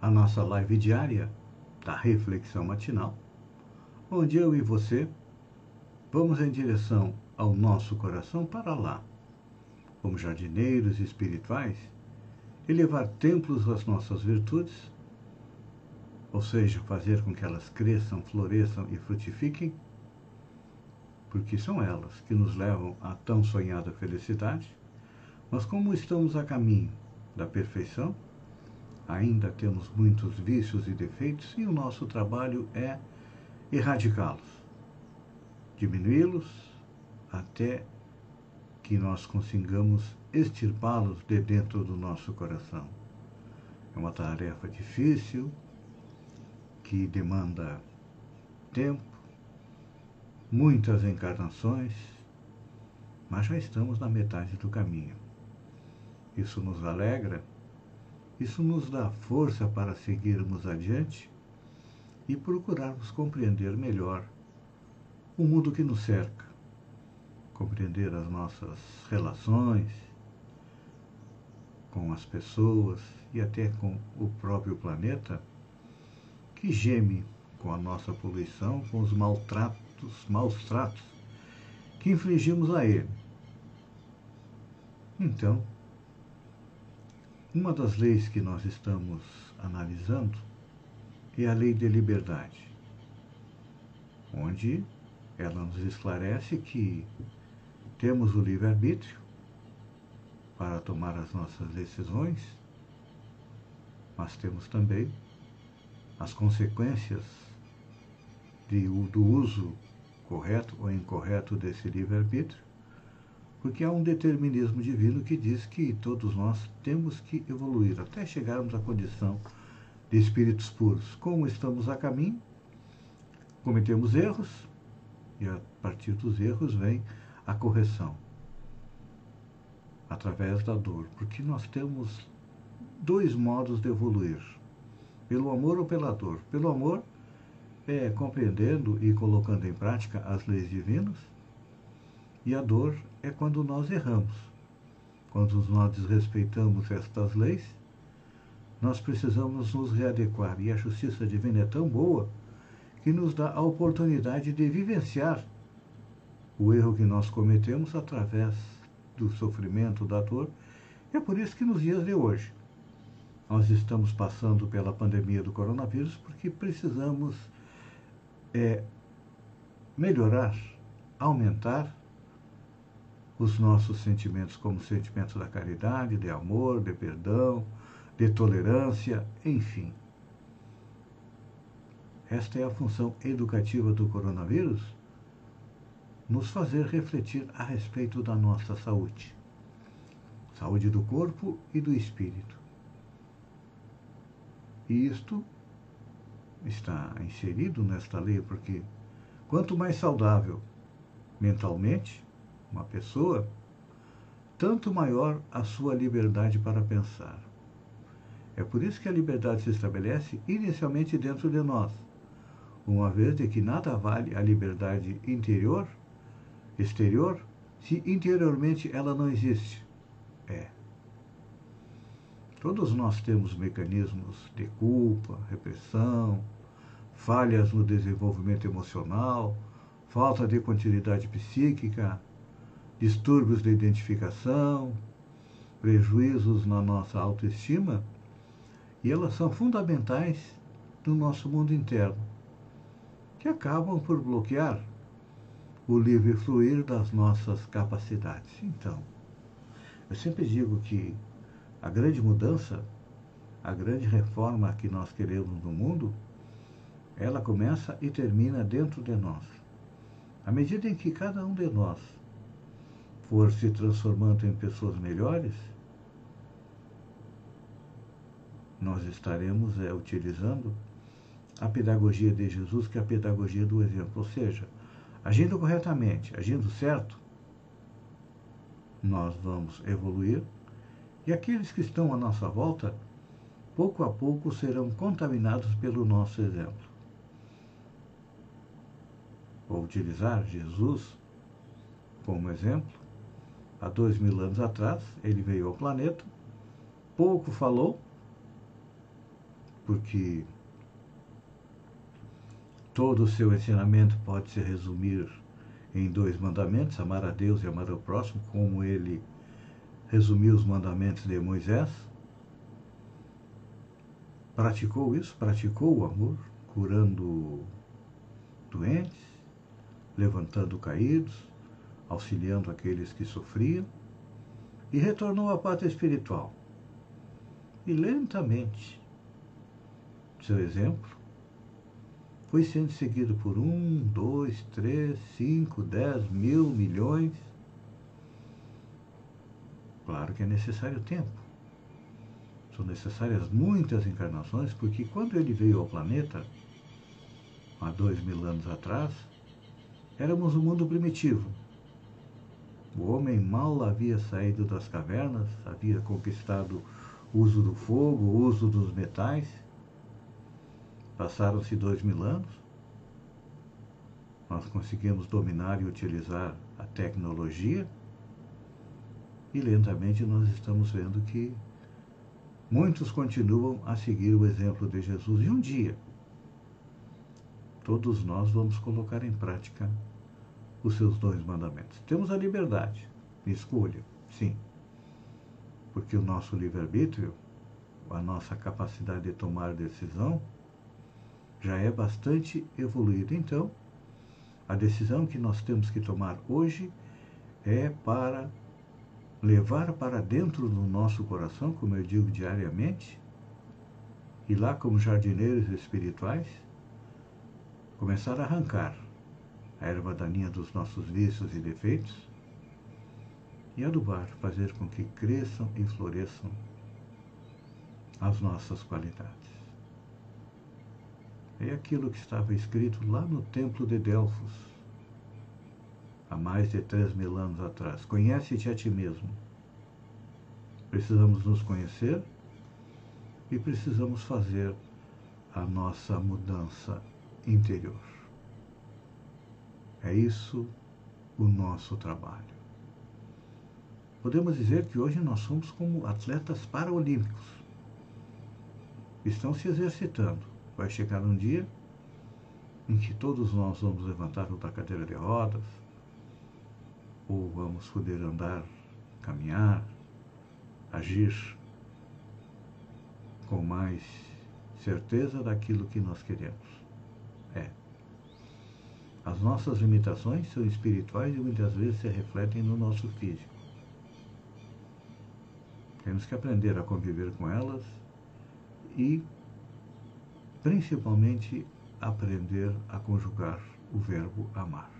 à nossa live diária da Reflexão Matinal, onde eu e você vamos em direção ao nosso coração para lá, como jardineiros espirituais, elevar templos às nossas virtudes, ou seja, fazer com que elas cresçam, floresçam e frutifiquem porque são elas que nos levam à tão sonhada felicidade, mas como estamos a caminho da perfeição, ainda temos muitos vícios e defeitos e o nosso trabalho é erradicá-los, diminuí-los até que nós consigamos extirpá-los de dentro do nosso coração. É uma tarefa difícil que demanda tempo, muitas encarnações, mas já estamos na metade do caminho. Isso nos alegra, isso nos dá força para seguirmos adiante e procurarmos compreender melhor o mundo que nos cerca, compreender as nossas relações com as pessoas e até com o próprio planeta, que geme com a nossa poluição, com os maltratos maus tratos que infligimos a ele. Então, uma das leis que nós estamos analisando é a lei de liberdade, onde ela nos esclarece que temos o livre-arbítrio para tomar as nossas decisões, mas temos também as consequências de, do uso correto ou incorreto desse livre-arbítrio, porque há um determinismo divino que diz que todos nós temos que evoluir até chegarmos à condição de espíritos puros. Como estamos a caminho, cometemos erros e a partir dos erros vem a correção através da dor, porque nós temos dois modos de evoluir: pelo amor ou pela dor. Pelo amor, é, compreendendo e colocando em prática as leis divinas, e a dor é quando nós erramos. Quando nós desrespeitamos estas leis, nós precisamos nos readequar, e a justiça divina é tão boa que nos dá a oportunidade de vivenciar o erro que nós cometemos através do sofrimento, da dor. É por isso que nos dias de hoje nós estamos passando pela pandemia do coronavírus, porque precisamos é melhorar, aumentar os nossos sentimentos como sentimentos da caridade, de amor, de perdão, de tolerância, enfim. Esta é a função educativa do coronavírus, nos fazer refletir a respeito da nossa saúde. Saúde do corpo e do espírito. E isto está inserido nesta lei, porque quanto mais saudável mentalmente uma pessoa, tanto maior a sua liberdade para pensar. É por isso que a liberdade se estabelece inicialmente dentro de nós, uma vez de que nada vale a liberdade interior, exterior, se interiormente ela não existe. É. Todos nós temos mecanismos de culpa, repressão, falhas no desenvolvimento emocional, falta de continuidade psíquica, distúrbios de identificação, prejuízos na nossa autoestima, e elas são fundamentais no nosso mundo interno, que acabam por bloquear o livre fluir das nossas capacidades. Então, eu sempre digo que a grande mudança, a grande reforma que nós queremos no mundo, ela começa e termina dentro de nós. À medida em que cada um de nós for se transformando em pessoas melhores, nós estaremos é, utilizando a pedagogia de Jesus, que é a pedagogia do exemplo. Ou seja, agindo corretamente, agindo certo, nós vamos evoluir e aqueles que estão à nossa volta, pouco a pouco serão contaminados pelo nosso exemplo. Vou utilizar Jesus como exemplo. Há dois mil anos atrás, ele veio ao planeta, pouco falou, porque todo o seu ensinamento pode se resumir em dois mandamentos, amar a Deus e amar ao próximo, como ele resumiu os mandamentos de Moisés. Praticou isso, praticou o amor, curando doentes, levantando caídos, auxiliando aqueles que sofriam, e retornou à pátria espiritual. E lentamente, seu exemplo foi sendo seguido por um, dois, três, cinco, dez, mil, milhões. Claro que é necessário tempo. São necessárias muitas encarnações, porque quando ele veio ao planeta, há dois mil anos atrás, éramos um mundo primitivo. O homem mal havia saído das cavernas, havia conquistado o uso do fogo, o uso dos metais. Passaram-se dois mil anos, nós conseguimos dominar e utilizar a tecnologia. E lentamente nós estamos vendo que muitos continuam a seguir o exemplo de Jesus. E um dia todos nós vamos colocar em prática os seus dois mandamentos. Temos a liberdade de escolha, sim, porque o nosso livre-arbítrio, a nossa capacidade de tomar decisão, já é bastante evoluído. Então, a decisão que nós temos que tomar hoje é para levar para dentro do nosso coração, como eu digo diariamente, e lá como jardineiros espirituais, começar a arrancar a erva daninha dos nossos vícios e defeitos e adubar, fazer com que cresçam e floresçam as nossas qualidades. É aquilo que estava escrito lá no templo de Delfos, há mais de três mil anos atrás. Conhece-te a ti mesmo. Precisamos nos conhecer e precisamos fazer a nossa mudança interior. É isso o nosso trabalho. Podemos dizer que hoje nós somos como atletas paraolímpicos. Estão se exercitando Vai chegar um dia em que todos nós vamos levantar da cadeira de rodas, ou vamos poder andar, caminhar, agir com mais certeza daquilo que nós queremos. É. As nossas limitações são espirituais e muitas vezes se refletem no nosso físico. Temos que aprender a conviver com elas e principalmente aprender a conjugar o verbo amar.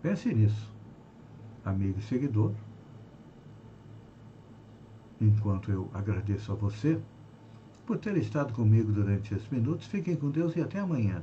Pense nisso, amigo e seguidor. Enquanto eu agradeço a você por ter estado comigo durante esses minutos, fiquem com Deus e até amanhã,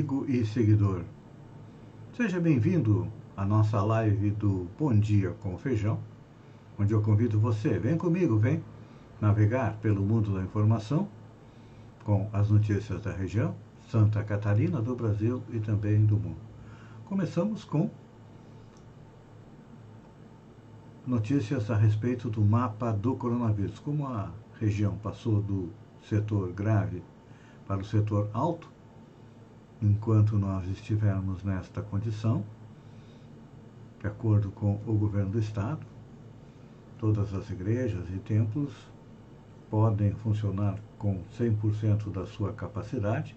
Amigo e seguidor. Seja bem-vindo à nossa live do Bom Dia com Feijão, onde eu convido você, vem comigo, vem navegar pelo mundo da informação com as notícias da região, Santa Catarina, do Brasil e também do mundo. Começamos com notícias a respeito do mapa do coronavírus. Como a região passou do setor grave para o setor alto, enquanto nós estivermos nesta condição, de acordo com o governo do Estado, todas as igrejas e templos podem funcionar com 100% da sua capacidade,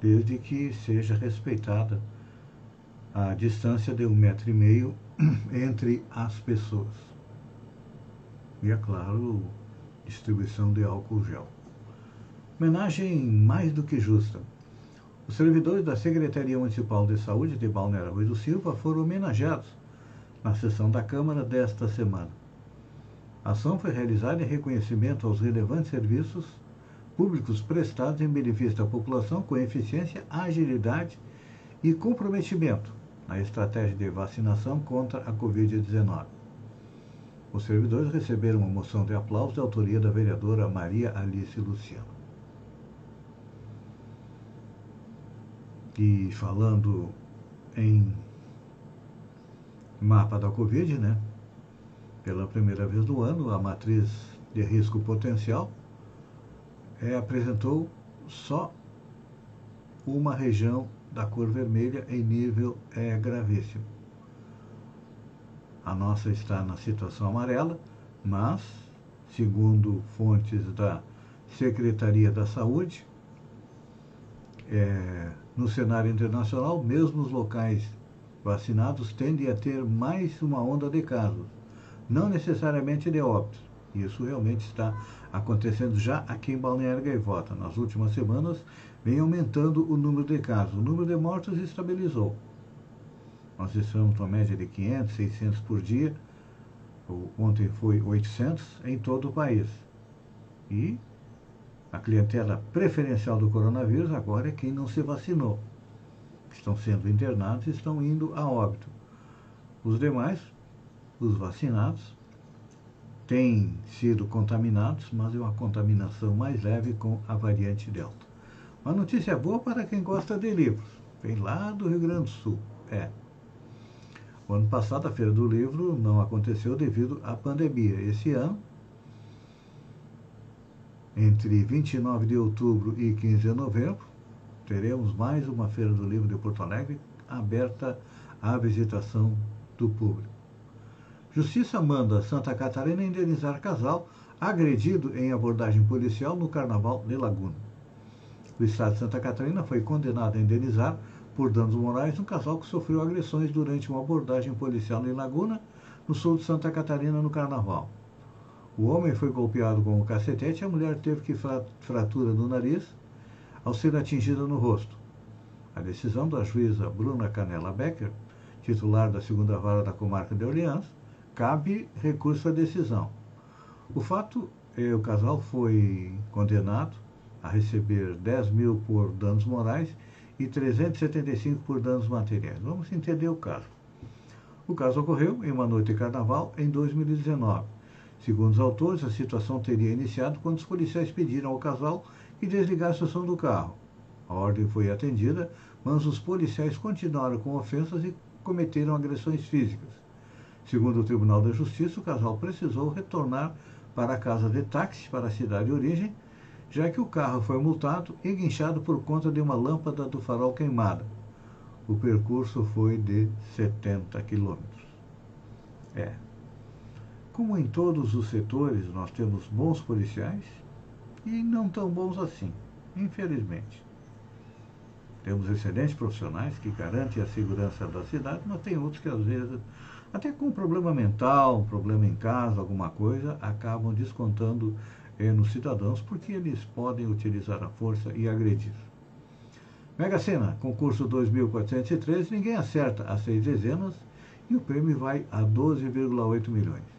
desde que seja respeitada a distância de um metro e meio entre as pessoas. E, é claro, distribuição de álcool gel. Homenagem mais do que justa. Os servidores da Secretaria Municipal de Saúde de Balneário Rui do Silva foram homenageados na sessão da Câmara desta semana. A ação foi realizada em reconhecimento aos relevantes serviços públicos prestados em benefício da população com eficiência, agilidade e comprometimento na estratégia de vacinação contra a Covid-19. Os servidores receberam uma moção de aplauso de autoria da vereadora Maria Alice Luciano. E falando em mapa da Covid, né? Pela primeira vez do ano, a matriz de risco potencial é, apresentou só uma região da cor vermelha em nível é, gravíssimo. A nossa está na situação amarela, mas, segundo fontes da Secretaria da Saúde, é, no cenário internacional, mesmo os locais vacinados tendem a ter mais uma onda de casos, não necessariamente de óbitos. Isso realmente está acontecendo já aqui em Balneário Gaivota. Nas últimas semanas, vem aumentando o número de casos. O número de mortos estabilizou. Nós estamos uma média de 500, 600 por dia. Ontem foi 800 em todo o país. E a clientela preferencial do coronavírus agora é quem não se vacinou. Estão sendo internados e estão indo a óbito. Os demais, os vacinados, têm sido contaminados, mas é uma contaminação mais leve com a variante Delta. Uma notícia boa para quem gosta de livros. Vem lá do Rio Grande do Sul. É. O ano passado a Feira do Livro não aconteceu devido à pandemia. Esse ano, entre 29 de outubro e 15 de novembro, teremos mais uma Feira do Livro de Porto Alegre aberta à visitação do público. Justiça manda Santa Catarina indenizar casal agredido em abordagem policial no Carnaval de Laguna. O Estado de Santa Catarina foi condenado a indenizar por danos morais um casal que sofreu agressões durante uma abordagem policial em Laguna, no sul de Santa Catarina, no Carnaval. O homem foi golpeado com um cacetete e a mulher teve que fratura no nariz ao ser atingida no rosto. A decisão da juíza Bruna Canela Becker, titular da segunda vara da comarca de Orleans, cabe recurso à decisão. O fato é o casal foi condenado a receber 10 mil por danos morais e 375 por danos materiais. Vamos entender o caso. O caso ocorreu em uma noite de carnaval em 2019. Segundo os autores, a situação teria iniciado quando os policiais pediram ao casal que desligasse o som do carro. A ordem foi atendida, mas os policiais continuaram com ofensas e cometeram agressões físicas. Segundo o Tribunal da Justiça, o casal precisou retornar para a casa de táxi para a cidade de origem, já que o carro foi multado e guinchado por conta de uma lâmpada do farol queimada. O percurso foi de 70 quilômetros. É. Como em todos os setores nós temos bons policiais e não tão bons assim, infelizmente. Temos excelentes profissionais que garantem a segurança da cidade, mas tem outros que às vezes até com um problema mental, um problema em casa, alguma coisa, acabam descontando eh, nos cidadãos porque eles podem utilizar a força e agredir. Mega Sena, concurso 2403, ninguém acerta as seis dezenas e o prêmio vai a 12,8 milhões.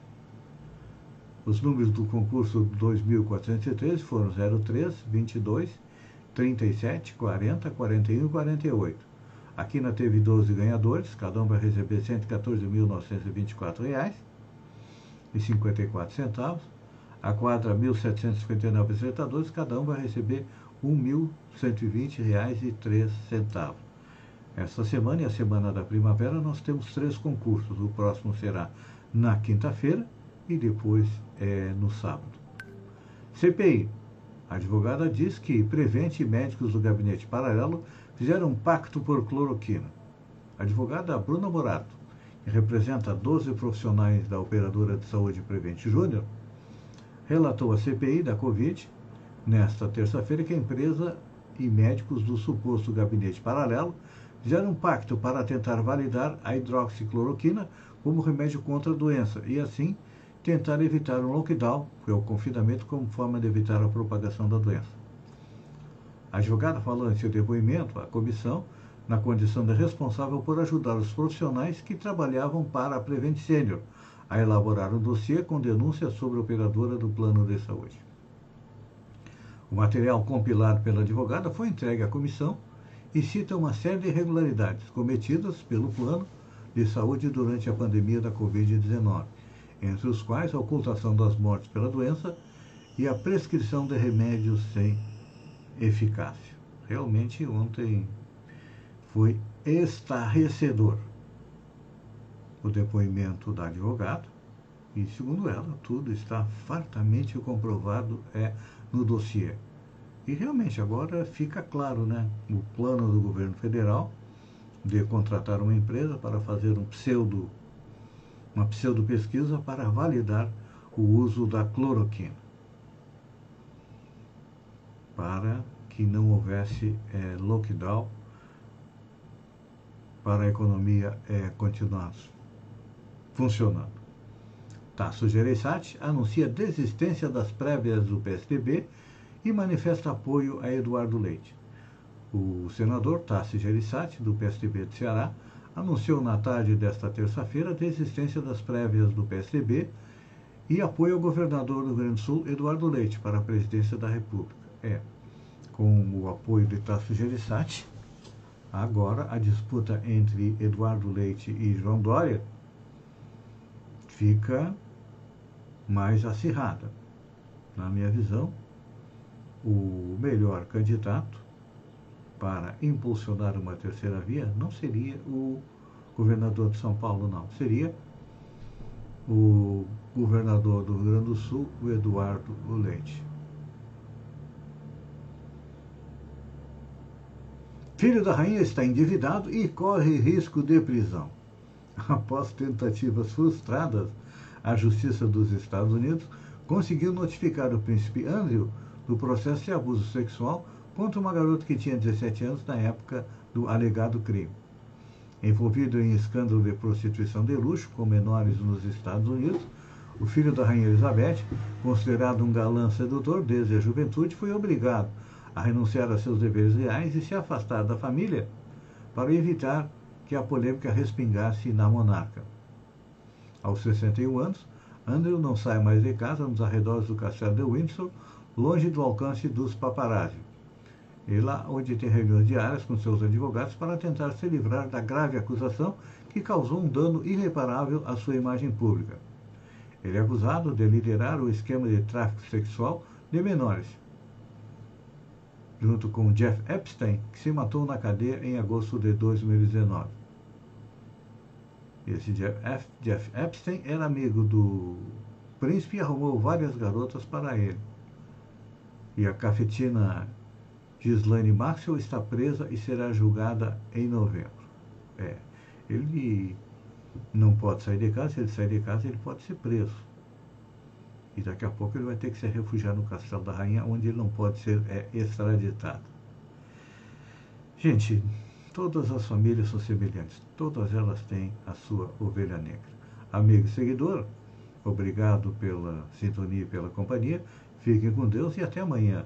Os números do concurso 2403 foram 03, 22, 37, 40, 41 e 48. A Quina teve 12 ganhadores, cada um vai receber R$ 114.924,54. A quadra, 1.759 apresentadores, cada um vai receber R$ 1.120,03. Esta semana e a semana da primavera nós temos três concursos. O próximo será na quinta-feira e depois é, no sábado. CPI. A advogada diz que prevente médicos do gabinete paralelo fizeram um pacto por cloroquina. A advogada Bruna Morato, que representa 12 profissionais da operadora de saúde Prevent Júnior, relatou à CPI da Covid, nesta terça-feira, que a empresa e médicos do suposto gabinete paralelo fizeram um pacto para tentar validar a hidroxicloroquina como remédio contra a doença e, assim, tentar evitar um lockdown, que é o confinamento, como forma de evitar a propagação da doença. A falou em seu depoimento à comissão na condição de responsável por ajudar os profissionais que trabalhavam para a Prevent Senior a elaborar um dossiê com denúncias sobre a operadora do plano de saúde. O material compilado pela advogada foi entregue à comissão e cita uma série de irregularidades cometidas pelo plano de saúde durante a pandemia da Covid-19, entre os quais a ocultação das mortes pela doença e a prescrição de remédios sem eficácia. Realmente, ontem foi estarrecedor o depoimento da advogada e, segundo ela, tudo está fartamente comprovado é, no dossiê. E realmente agora fica claro, né? O plano do governo federal de contratar uma empresa para fazer um pseudo, uma pseudo pesquisa para validar o uso da cloroquina. Para que não houvesse é, lockdown para a economia é, continuar funcionando. Tasso Gereissati anuncia desistência das prévias do PSDB e manifesta apoio a Eduardo Leite. O senador Tasso Gereissati, do PSDB de Ceará, anunciou na tarde desta terça-feira a desistência das prévias do PSDB e apoio ao governador do Rio Grande do Sul, Eduardo Leite, para a presidência da República. É, com o apoio de Tasso Gereissati, agora a disputa entre Eduardo Leite e João Dória fica mais acirrada. Na minha visão, o melhor candidato para impulsionar uma terceira via não seria o governador de São Paulo, não. Seria o governador do Rio Grande do Sul, o Eduardo Leite. Filho da rainha está endividado e corre risco de prisão. Após tentativas frustradas, a Justiça dos Estados Unidos conseguiu notificar o príncipe Andrew do processo de abuso sexual contra uma garota que tinha 17 anos na época do alegado crime. Envolvido em escândalo de prostituição de luxo com menores nos Estados Unidos, o filho da Rainha Elizabeth, considerado um galã sedutor desde a juventude, foi obrigado a renunciar a seus deveres reais e se afastar da família para evitar que a polêmica respingasse na monarca. Aos 61 anos, Andrew não sai mais de casa nos arredores do castelo de Windsor, longe do alcance dos paparazzi. E lá onde tem reuniões diárias com seus advogados para tentar se livrar da grave acusação que causou um dano irreparável à sua imagem pública. Ele é acusado de liderar o esquema de tráfico sexual de menores, junto com Jeff Epstein, que se matou na cadeia em agosto de 2019. Esse Jeff, Jeff Epstein era amigo do príncipe e arrumou várias garotas para ele. E a cafetina Gislaine Maxwell está presa e será julgada em novembro. É, ele não pode sair de casa, se ele sair de casa, ele pode ser preso. E daqui a pouco ele vai ter que se refugiar no Castelo da Rainha, onde ele não pode ser é, extraditado. Gente, Todas as famílias são semelhantes, todas elas têm a sua ovelha negra. Amigo e seguidor, obrigado pela sintonia e pela companhia. Fiquem com Deus e até amanhã,